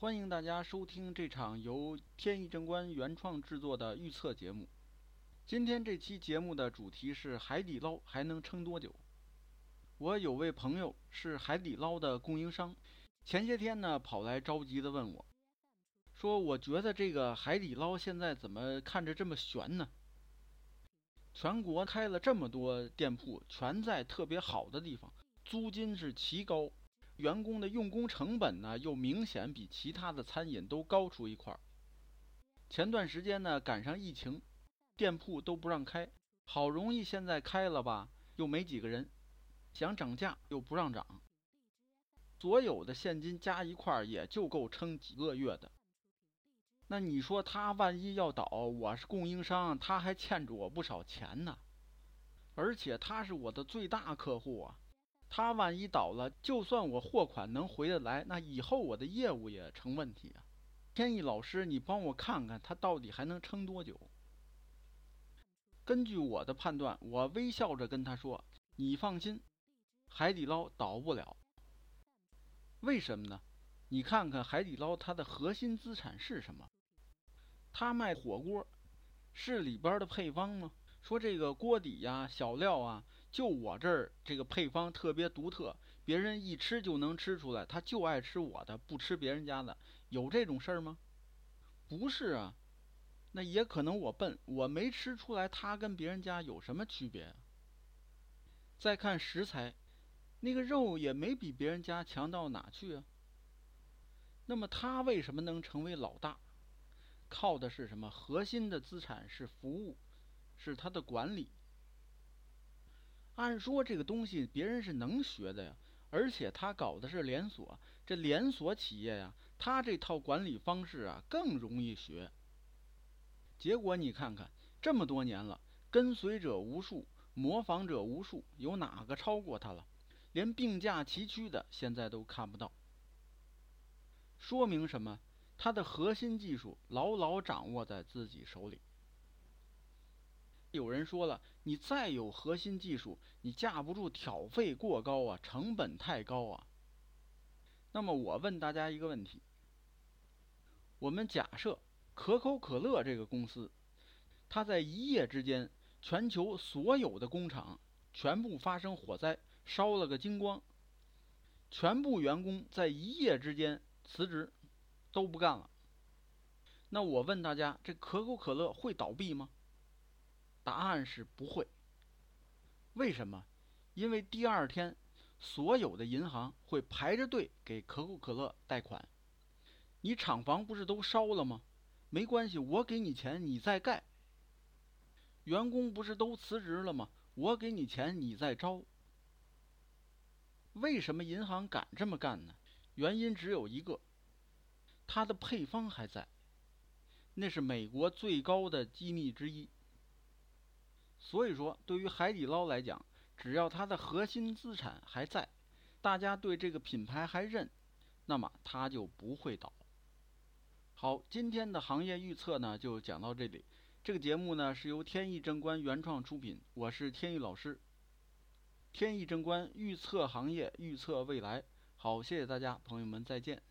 欢迎大家收听这场由天意正观原创制作的预测节目。今天这期节目的主题是海底捞还能撑多久？我有位朋友是海底捞的供应商，前些天呢跑来着急的问我，说我觉得这个海底捞现在怎么看着这么悬呢？全国开了这么多店铺，全在特别好的地方，租金是奇高，员工的用工成本呢又明显比其他的餐饮都高出一块儿。前段时间呢赶上疫情。店铺都不让开，好容易现在开了吧，又没几个人，想涨价又不让涨，所有的现金加一块儿也就够撑几个月的。那你说他万一要倒，我是供应商，他还欠着我不少钱呢，而且他是我的最大客户啊，他万一倒了，就算我货款能回得来，那以后我的业务也成问题啊。天意老师，你帮我看看他到底还能撑多久？根据我的判断，我微笑着跟他说：“你放心，海底捞倒不了。为什么呢？你看看海底捞它的核心资产是什么？他卖火锅，是里边的配方吗？说这个锅底呀、小料啊，就我这儿这个配方特别独特，别人一吃就能吃出来，他就爱吃我的，不吃别人家的，有这种事儿吗？不是啊。”那也可能我笨，我没吃出来他跟别人家有什么区别。再看食材，那个肉也没比别人家强到哪去啊。那么他为什么能成为老大？靠的是什么？核心的资产是服务，是他的管理。按说这个东西别人是能学的呀，而且他搞的是连锁，这连锁企业呀，他这套管理方式啊更容易学。结果你看看，这么多年了，跟随者无数，模仿者无数，有哪个超过他了？连并驾齐驱的现在都看不到。说明什么？他的核心技术牢牢掌握在自己手里。有人说了，你再有核心技术，你架不住挑费过高啊，成本太高啊。那么我问大家一个问题：我们假设。可口可乐这个公司，它在一夜之间，全球所有的工厂全部发生火灾，烧了个精光，全部员工在一夜之间辞职，都不干了。那我问大家，这可口可乐会倒闭吗？答案是不会。为什么？因为第二天，所有的银行会排着队给可口可乐贷款。你厂房不是都烧了吗？没关系，我给你钱，你再盖。员工不是都辞职了吗？我给你钱，你再招。为什么银行敢这么干呢？原因只有一个，它的配方还在，那是美国最高的机密之一。所以说，对于海底捞来讲，只要它的核心资产还在，大家对这个品牌还认，那么它就不会倒。好，今天的行业预测呢就讲到这里。这个节目呢是由天意正观原创出品，我是天意老师。天意正观预测行业，预测未来。好，谢谢大家，朋友们再见。